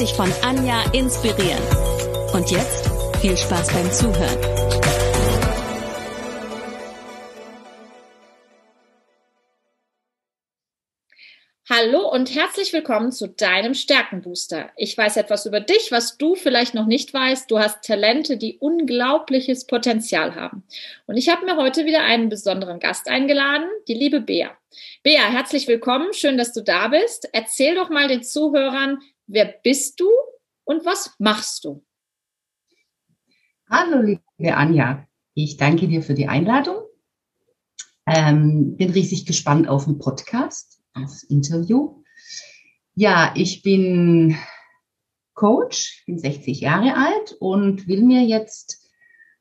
dich von Anja inspirieren. Und jetzt viel Spaß beim Zuhören. Hallo und herzlich willkommen zu deinem Stärkenbooster. Ich weiß etwas über dich, was du vielleicht noch nicht weißt. Du hast Talente, die unglaubliches Potenzial haben. Und ich habe mir heute wieder einen besonderen Gast eingeladen, die liebe Bea. Bea, herzlich willkommen. Schön, dass du da bist. Erzähl doch mal den Zuhörern, wer bist du und was machst du? Hallo, liebe Anja. Ich danke dir für die Einladung. Ähm, bin riesig gespannt auf den Podcast aufs Interview. Ja, ich bin Coach, bin 60 Jahre alt und will mir jetzt,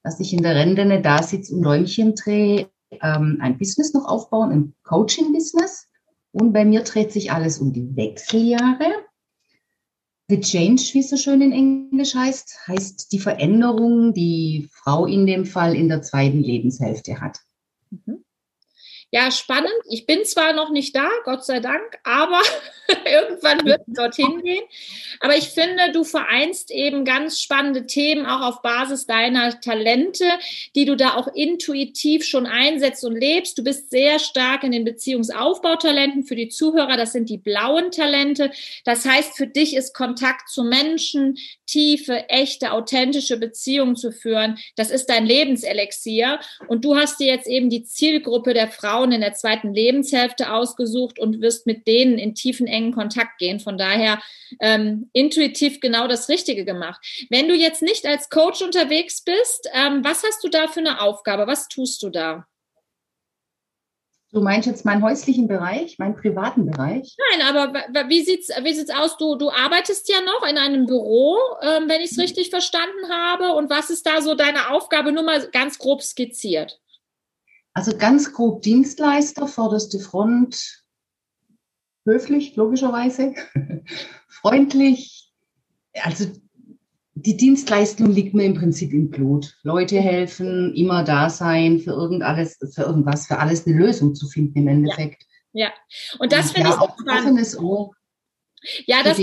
dass ich in der Rente da sitze und Däumchen drehe, ähm, ein Business noch aufbauen, ein Coaching-Business. Und bei mir dreht sich alles um die Wechseljahre. The Change, wie es so schön in Englisch heißt, heißt die Veränderung, die Frau in dem Fall in der zweiten Lebenshälfte hat. Mhm ja, spannend. Ich bin zwar noch nicht da, Gott sei Dank, aber irgendwann wird es dorthin gehen. Aber ich finde, du vereinst eben ganz spannende Themen auch auf Basis deiner Talente, die du da auch intuitiv schon einsetzt und lebst. Du bist sehr stark in den Beziehungsaufbautalenten für die Zuhörer. Das sind die blauen Talente. Das heißt, für dich ist Kontakt zu Menschen, tiefe, echte, authentische Beziehungen zu führen. Das ist dein Lebenselixier. Und du hast dir jetzt eben die Zielgruppe der Frauen in der zweiten Lebenshälfte ausgesucht und wirst mit denen in tiefen, engen Kontakt gehen. Von daher ähm, intuitiv genau das Richtige gemacht. Wenn du jetzt nicht als Coach unterwegs bist, ähm, was hast du da für eine Aufgabe? Was tust du da? Du meinst jetzt meinen häuslichen Bereich, meinen privaten Bereich? Nein, aber wie sieht's, wie sieht's aus? Du, du arbeitest ja noch in einem Büro, ähm, wenn ich es mhm. richtig verstanden habe. Und was ist da so deine Aufgabe? Nur mal ganz grob skizziert. Also ganz grob Dienstleister, vorderste Front, höflich, logischerweise, freundlich. Also die Dienstleistung liegt mir im Prinzip im Blut. Leute helfen, immer da sein, für irgend alles, für irgendwas, für alles eine Lösung zu finden im Endeffekt. Ja, ja. und das finde ja, ich auch offenes Ohr. Ja, das,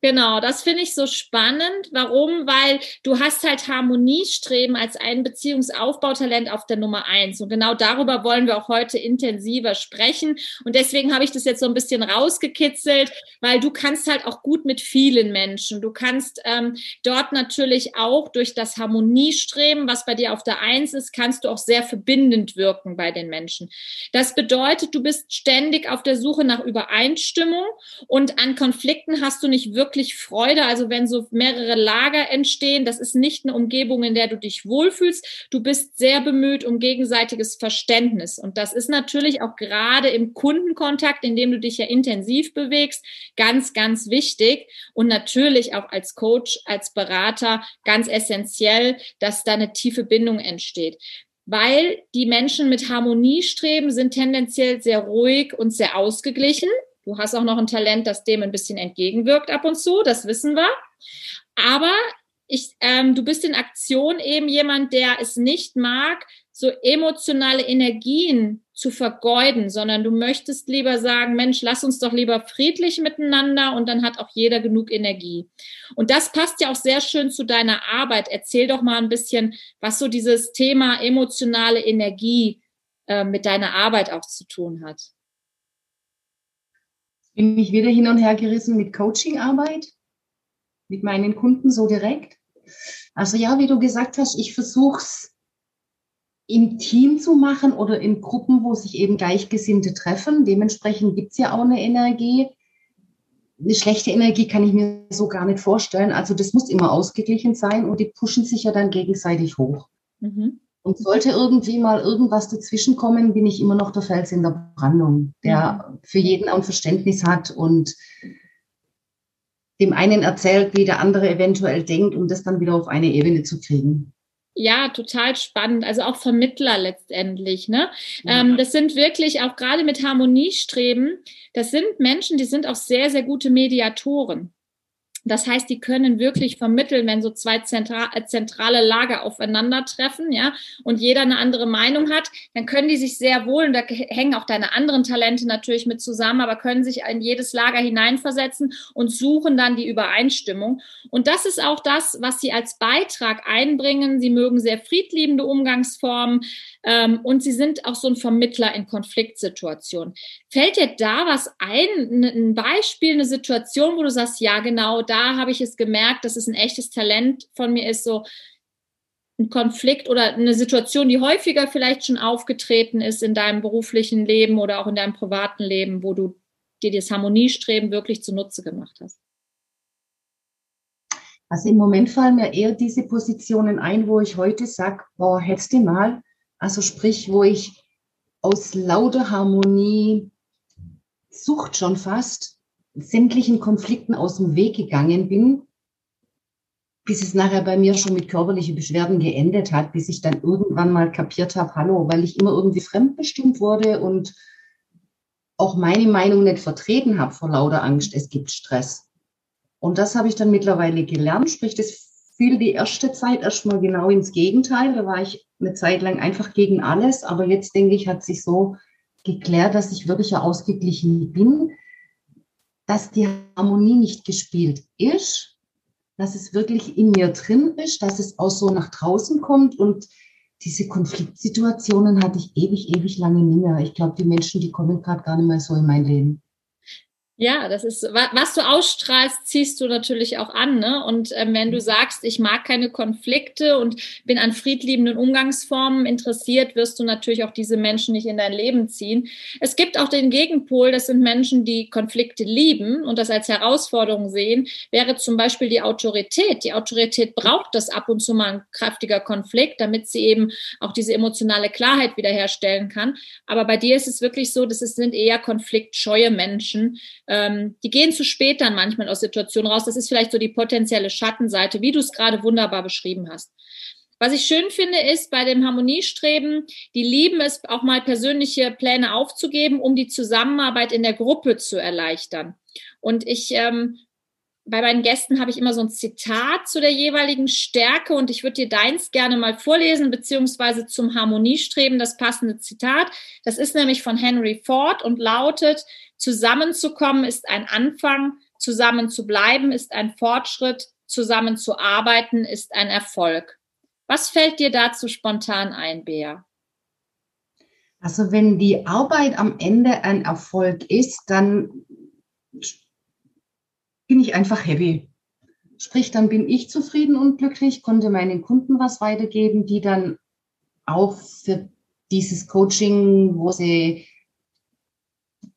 Genau, das finde ich so spannend. Warum? Weil du hast halt Harmoniestreben als ein Beziehungsaufbautalent auf der Nummer eins. Und genau darüber wollen wir auch heute intensiver sprechen. Und deswegen habe ich das jetzt so ein bisschen rausgekitzelt, weil du kannst halt auch gut mit vielen Menschen. Du kannst ähm, dort natürlich auch durch das Harmoniestreben, was bei dir auf der Eins ist, kannst du auch sehr verbindend wirken bei den Menschen. Das bedeutet, du bist ständig auf der Suche nach Übereinstimmung und an Konflikten hast du nicht wirklich wirklich Freude. Also wenn so mehrere Lager entstehen, das ist nicht eine Umgebung, in der du dich wohlfühlst. Du bist sehr bemüht um gegenseitiges Verständnis. Und das ist natürlich auch gerade im Kundenkontakt, in dem du dich ja intensiv bewegst, ganz, ganz wichtig. Und natürlich auch als Coach, als Berater ganz essentiell, dass da eine tiefe Bindung entsteht weil die Menschen mit Harmonie streben, sind tendenziell sehr ruhig und sehr ausgeglichen. Du hast auch noch ein Talent, das dem ein bisschen entgegenwirkt ab und zu, das wissen wir. Aber ich, ähm, du bist in Aktion eben jemand, der es nicht mag, so emotionale Energien zu vergeuden, sondern du möchtest lieber sagen, Mensch, lass uns doch lieber friedlich miteinander und dann hat auch jeder genug Energie. Und das passt ja auch sehr schön zu deiner Arbeit. Erzähl doch mal ein bisschen, was so dieses Thema emotionale Energie äh, mit deiner Arbeit auch zu tun hat bin ich wieder hin und her gerissen mit Coachingarbeit, mit meinen Kunden so direkt. Also ja, wie du gesagt hast, ich versuche es im Team zu machen oder in Gruppen, wo sich eben Gleichgesinnte treffen. Dementsprechend gibt es ja auch eine Energie. Eine schlechte Energie kann ich mir so gar nicht vorstellen. Also das muss immer ausgeglichen sein und die pushen sich ja dann gegenseitig hoch. Mhm. Und sollte irgendwie mal irgendwas dazwischenkommen, bin ich immer noch der Fels in der Brandung, der mhm. für jeden ein Verständnis hat und dem einen erzählt, wie der andere eventuell denkt, um das dann wieder auf eine Ebene zu kriegen. Ja, total spannend. Also auch Vermittler letztendlich. Ne? Ja. Ähm, das sind wirklich auch gerade mit Harmoniestreben, das sind Menschen, die sind auch sehr, sehr gute Mediatoren. Das heißt, die können wirklich vermitteln, wenn so zwei äh, zentrale Lager aufeinandertreffen, ja, und jeder eine andere Meinung hat, dann können die sich sehr wohl, und da hängen auch deine anderen Talente natürlich mit zusammen, aber können sich in jedes Lager hineinversetzen und suchen dann die Übereinstimmung. Und das ist auch das, was sie als Beitrag einbringen. Sie mögen sehr friedliebende Umgangsformen, ähm, und sie sind auch so ein Vermittler in Konfliktsituationen. Fällt dir da was ein, ein Beispiel, eine Situation, wo du sagst, ja, genau, da habe ich es gemerkt, dass es ein echtes Talent von mir ist, so ein Konflikt oder eine Situation, die häufiger vielleicht schon aufgetreten ist in deinem beruflichen Leben oder auch in deinem privaten Leben, wo du dir das Harmoniestreben wirklich zunutze gemacht hast? Also im Moment fallen mir eher diese Positionen ein, wo ich heute sage, boah, hättest du mal also sprich, wo ich aus lauter Harmonie, Sucht schon fast, sämtlichen Konflikten aus dem Weg gegangen bin, bis es nachher bei mir schon mit körperlichen Beschwerden geendet hat, bis ich dann irgendwann mal kapiert habe, hallo, weil ich immer irgendwie fremdbestimmt wurde und auch meine Meinung nicht vertreten habe vor lauter Angst, es gibt Stress. Und das habe ich dann mittlerweile gelernt, sprich, das fiel die erste Zeit erstmal genau ins Gegenteil. Da war ich eine Zeit lang einfach gegen alles. Aber jetzt denke ich, hat sich so geklärt, dass ich wirklich ausgeglichen bin, dass die Harmonie nicht gespielt ist, dass es wirklich in mir drin ist, dass es auch so nach draußen kommt und diese Konfliktsituationen hatte ich ewig, ewig lange nicht mehr. Ich glaube, die Menschen, die kommen gerade gar nicht mehr so in mein Leben. Ja, das ist, was du ausstrahlst, ziehst du natürlich auch an. Ne? Und ähm, wenn du mhm. sagst, ich mag keine Konflikte und bin an friedliebenden Umgangsformen interessiert, wirst du natürlich auch diese Menschen nicht in dein Leben ziehen. Es gibt auch den Gegenpol, das sind Menschen, die Konflikte lieben und das als Herausforderung sehen, wäre zum Beispiel die Autorität. Die Autorität braucht das ab und zu mal ein kräftiger Konflikt, damit sie eben auch diese emotionale Klarheit wiederherstellen kann. Aber bei dir ist es wirklich so, dass es sind eher konfliktscheue Menschen ähm, die gehen zu spät dann manchmal aus Situationen raus. Das ist vielleicht so die potenzielle Schattenseite, wie du es gerade wunderbar beschrieben hast. Was ich schön finde, ist bei dem Harmoniestreben, die lieben es auch mal persönliche Pläne aufzugeben, um die Zusammenarbeit in der Gruppe zu erleichtern. Und ich ähm, bei meinen Gästen habe ich immer so ein Zitat zu der jeweiligen Stärke und ich würde dir deins gerne mal vorlesen, beziehungsweise zum Harmoniestreben das passende Zitat. Das ist nämlich von Henry Ford und lautet, zusammenzukommen ist ein Anfang, zusammen zu bleiben ist ein Fortschritt, zusammen zu arbeiten ist ein Erfolg. Was fällt dir dazu spontan ein, Bea? Also wenn die Arbeit am Ende ein Erfolg ist, dann bin ich einfach happy. Sprich, dann bin ich zufrieden und glücklich, konnte meinen Kunden was weitergeben, die dann auch für dieses Coaching, wo sie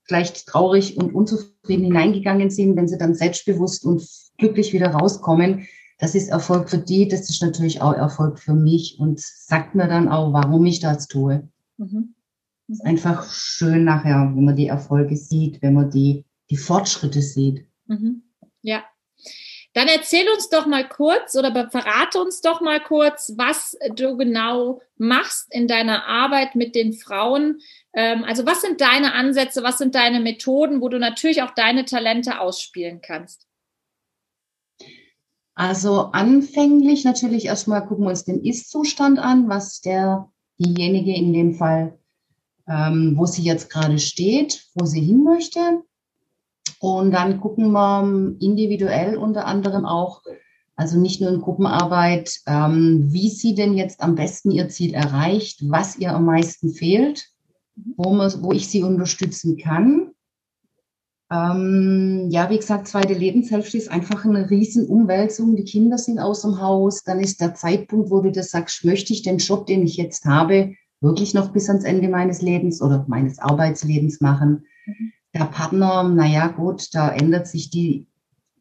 gleich traurig und unzufrieden hineingegangen sind, wenn sie dann selbstbewusst und glücklich wieder rauskommen. Das ist Erfolg für die, das ist natürlich auch Erfolg für mich und sagt mir dann auch, warum ich das tue. Mhm. Mhm. Ist einfach schön nachher, wenn man die Erfolge sieht, wenn man die, die Fortschritte sieht. Mhm. Ja. Dann erzähl uns doch mal kurz oder verrate uns doch mal kurz, was du genau machst in deiner Arbeit mit den Frauen. Ähm, also was sind deine Ansätze, was sind deine Methoden, wo du natürlich auch deine Talente ausspielen kannst? Also anfänglich natürlich erstmal gucken wir uns den Ist-Zustand an, was der, diejenige in dem Fall, ähm, wo sie jetzt gerade steht, wo sie hin möchte. Und dann gucken wir individuell unter anderem auch, also nicht nur in Gruppenarbeit, ähm, wie sie denn jetzt am besten ihr Ziel erreicht, was ihr am meisten fehlt, wo, man, wo ich sie unterstützen kann. Ähm, ja, wie gesagt, zweite Lebenshälfte ist einfach eine riesen Umwälzung. Die Kinder sind aus dem Haus. Dann ist der Zeitpunkt, wo du das sagst, möchte ich den Job, den ich jetzt habe, wirklich noch bis ans Ende meines Lebens oder meines Arbeitslebens machen. Mhm der Partner, naja gut, da ändert sich die,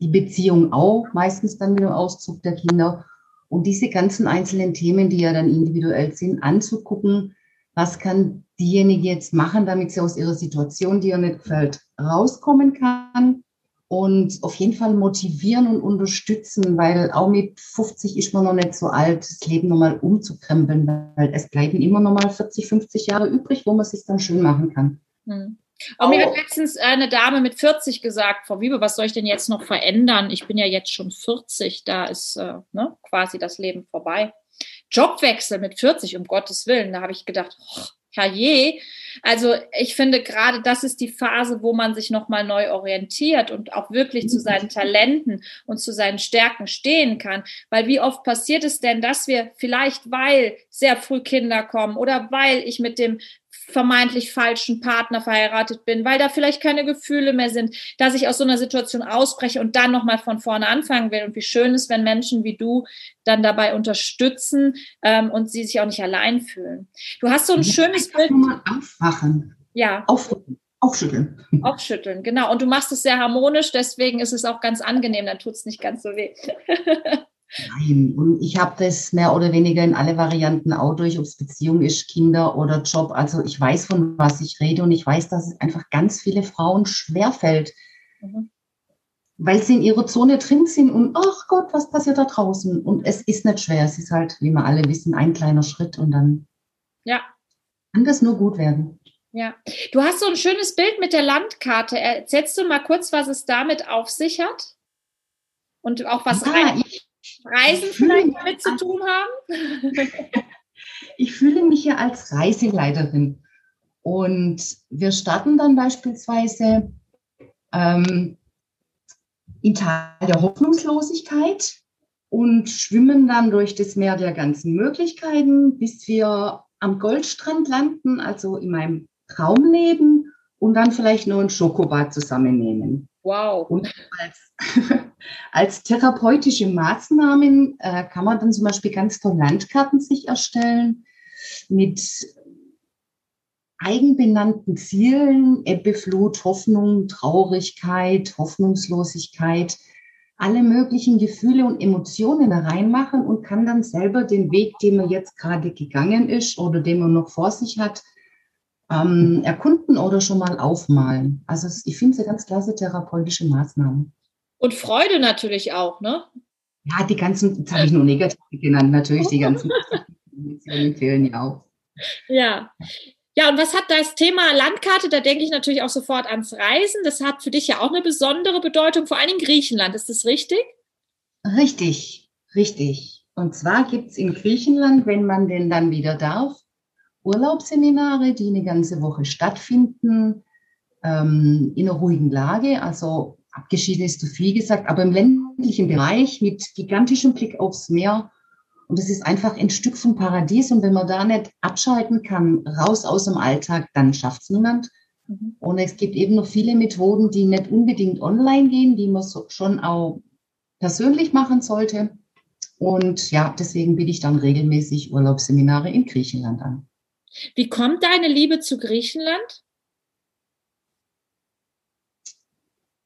die Beziehung auch, meistens dann mit dem Auszug der Kinder. Und diese ganzen einzelnen Themen, die ja dann individuell sind, anzugucken, was kann diejenige jetzt machen, damit sie aus ihrer Situation, die ihr nicht gefällt, rauskommen kann und auf jeden Fall motivieren und unterstützen, weil auch mit 50 ist man noch nicht so alt, das Leben nochmal umzukrempeln, weil es bleiben immer noch mal 40, 50 Jahre übrig, wo man sich dann schön machen kann. Hm. Und mir hat letztens eine Dame mit 40 gesagt, Frau Wiebe, was soll ich denn jetzt noch verändern? Ich bin ja jetzt schon 40, da ist äh, ne, quasi das Leben vorbei. Jobwechsel mit 40, um Gottes Willen, da habe ich gedacht, oh, herrje. Also ich finde gerade, das ist die Phase, wo man sich nochmal neu orientiert und auch wirklich zu seinen Talenten und zu seinen Stärken stehen kann. Weil wie oft passiert es denn, dass wir vielleicht, weil sehr früh Kinder kommen oder weil ich mit dem vermeintlich falschen Partner verheiratet bin, weil da vielleicht keine Gefühle mehr sind, dass ich aus so einer Situation ausbreche und dann nochmal von vorne anfangen will. Und wie schön ist, wenn Menschen wie du dann dabei unterstützen ähm, und sie sich auch nicht allein fühlen. Du hast so ein ja, schönes Bild. Mal aufwachen. Ja. Aufrücken. Aufschütteln. Aufschütteln, genau. Und du machst es sehr harmonisch, deswegen ist es auch ganz angenehm, dann tut es nicht ganz so weh. Nein, und ich habe das mehr oder weniger in alle Varianten auch durch, ob es Beziehung ist, Kinder oder Job. Also ich weiß, von was ich rede und ich weiß, dass es einfach ganz viele Frauen schwerfällt, mhm. weil sie in ihrer Zone drin sind und ach Gott, was passiert da draußen? Und es ist nicht schwer, es ist halt, wie wir alle wissen, ein kleiner Schritt und dann ja. kann das nur gut werden. Ja, du hast so ein schönes Bild mit der Landkarte. Erzählst du mal kurz, was es damit auf sich hat? Und auch was ja, rein. Ich Reisen vielleicht damit zu tun haben? ich fühle mich ja als Reiseleiterin. Und wir starten dann beispielsweise ähm, in Tal der Hoffnungslosigkeit und schwimmen dann durch das Meer der ganzen Möglichkeiten, bis wir am Goldstrand landen, also in meinem Traumleben und dann vielleicht nur ein Schokobad zusammennehmen. Wow. Und als, als therapeutische Maßnahmen äh, kann man dann zum Beispiel ganz toll Landkarten sich erstellen mit eigenbenannten Zielen, Ebbe, Flut, Hoffnung, Traurigkeit, Hoffnungslosigkeit, alle möglichen Gefühle und Emotionen reinmachen und kann dann selber den Weg, den man jetzt gerade gegangen ist oder den man noch vor sich hat, ähm, erkunden oder schon mal aufmalen. Also ich finde es eine ganz klasse therapeutische Maßnahme. Und Freude natürlich auch, ne? Ja, die ganzen, jetzt habe ich nur negativ genannt, natürlich, die ganzen Emotionen fehlen ja auch. Ja. Ja, und was hat das Thema Landkarte? Da denke ich natürlich auch sofort ans Reisen. Das hat für dich ja auch eine besondere Bedeutung, vor allem in Griechenland. Ist das richtig? Richtig, richtig. Und zwar gibt es in Griechenland, wenn man denn dann wieder darf, Urlaubsseminare, die eine ganze Woche stattfinden, ähm, in einer ruhigen Lage. Also abgeschieden ist zu viel gesagt, aber im ländlichen Bereich mit gigantischem Blick aufs Meer. Und es ist einfach ein Stück vom Paradies. Und wenn man da nicht abschalten kann, raus aus dem Alltag, dann schafft es niemand. Mhm. Und es gibt eben noch viele Methoden, die nicht unbedingt online gehen, die man so schon auch persönlich machen sollte. Und ja, deswegen biete ich dann regelmäßig Urlaubsseminare in Griechenland an. Wie kommt deine Liebe zu Griechenland?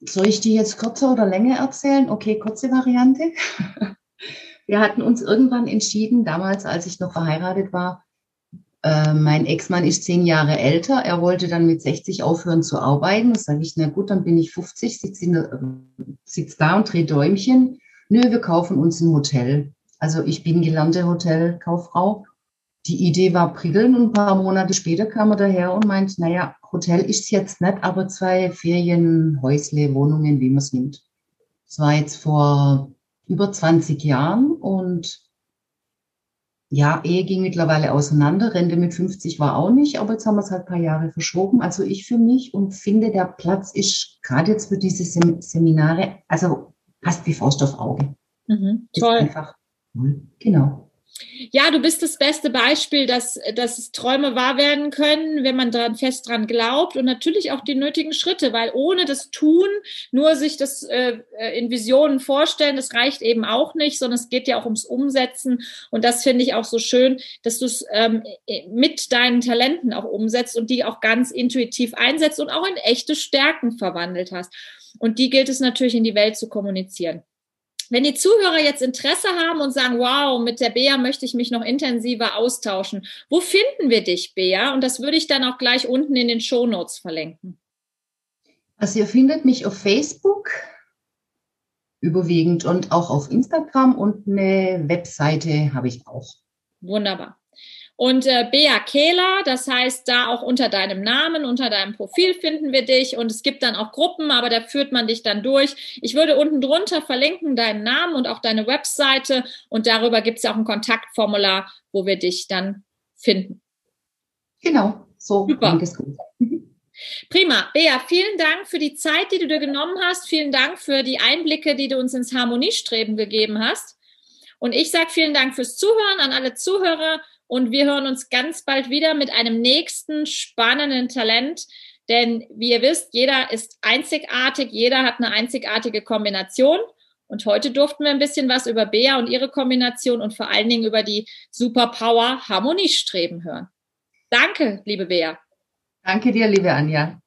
Soll ich die jetzt kürzer oder länger erzählen? Okay, kurze Variante. Wir hatten uns irgendwann entschieden, damals, als ich noch verheiratet war, äh, mein Ex-Mann ist zehn Jahre älter. Er wollte dann mit 60 aufhören zu arbeiten. Da sage ich, na gut, dann bin ich 50, sitze sitz da und drehe Däumchen. Nö, wir kaufen uns ein Hotel. Also ich bin gelernte Hotelkauffrau die Idee war prickeln und ein paar Monate später kam er daher und meint, naja, Hotel ist jetzt nicht, aber zwei Ferienhäusle, Wohnungen, wie man es nimmt. Das war jetzt vor über 20 Jahren und ja, Ehe ging mittlerweile auseinander, Rente mit 50 war auch nicht, aber jetzt haben wir es halt ein paar Jahre verschoben. Also ich für mich und finde, der Platz ist gerade jetzt für diese Seminare, also passt wie Faust auf Auge. Mhm, toll. einfach, genau. Ja, du bist das beste Beispiel, dass, dass Träume wahr werden können, wenn man dran, fest dran glaubt und natürlich auch die nötigen Schritte, weil ohne das Tun, nur sich das äh, in Visionen vorstellen, das reicht eben auch nicht, sondern es geht ja auch ums Umsetzen und das finde ich auch so schön, dass du es ähm, mit deinen Talenten auch umsetzt und die auch ganz intuitiv einsetzt und auch in echte Stärken verwandelt hast. Und die gilt es natürlich in die Welt zu kommunizieren. Wenn die Zuhörer jetzt Interesse haben und sagen, wow, mit der Bea möchte ich mich noch intensiver austauschen, wo finden wir dich, Bea? Und das würde ich dann auch gleich unten in den Show Notes verlinken. Also ihr findet mich auf Facebook überwiegend und auch auf Instagram und eine Webseite habe ich auch. Wunderbar. Und äh, Bea Kehler, das heißt, da auch unter deinem Namen, unter deinem Profil finden wir dich. Und es gibt dann auch Gruppen, aber da führt man dich dann durch. Ich würde unten drunter verlinken deinen Namen und auch deine Webseite. Und darüber gibt es auch ein Kontaktformular, wo wir dich dann finden. Genau, so Super. gut. Prima. Bea, vielen Dank für die Zeit, die du dir genommen hast. Vielen Dank für die Einblicke, die du uns ins Harmoniestreben gegeben hast. Und ich sage vielen Dank fürs Zuhören an alle Zuhörer. Und wir hören uns ganz bald wieder mit einem nächsten spannenden Talent. Denn wie ihr wisst, jeder ist einzigartig, jeder hat eine einzigartige Kombination. Und heute durften wir ein bisschen was über Bea und ihre Kombination und vor allen Dingen über die Superpower Harmoniestreben hören. Danke, liebe Bea. Danke dir, liebe Anja.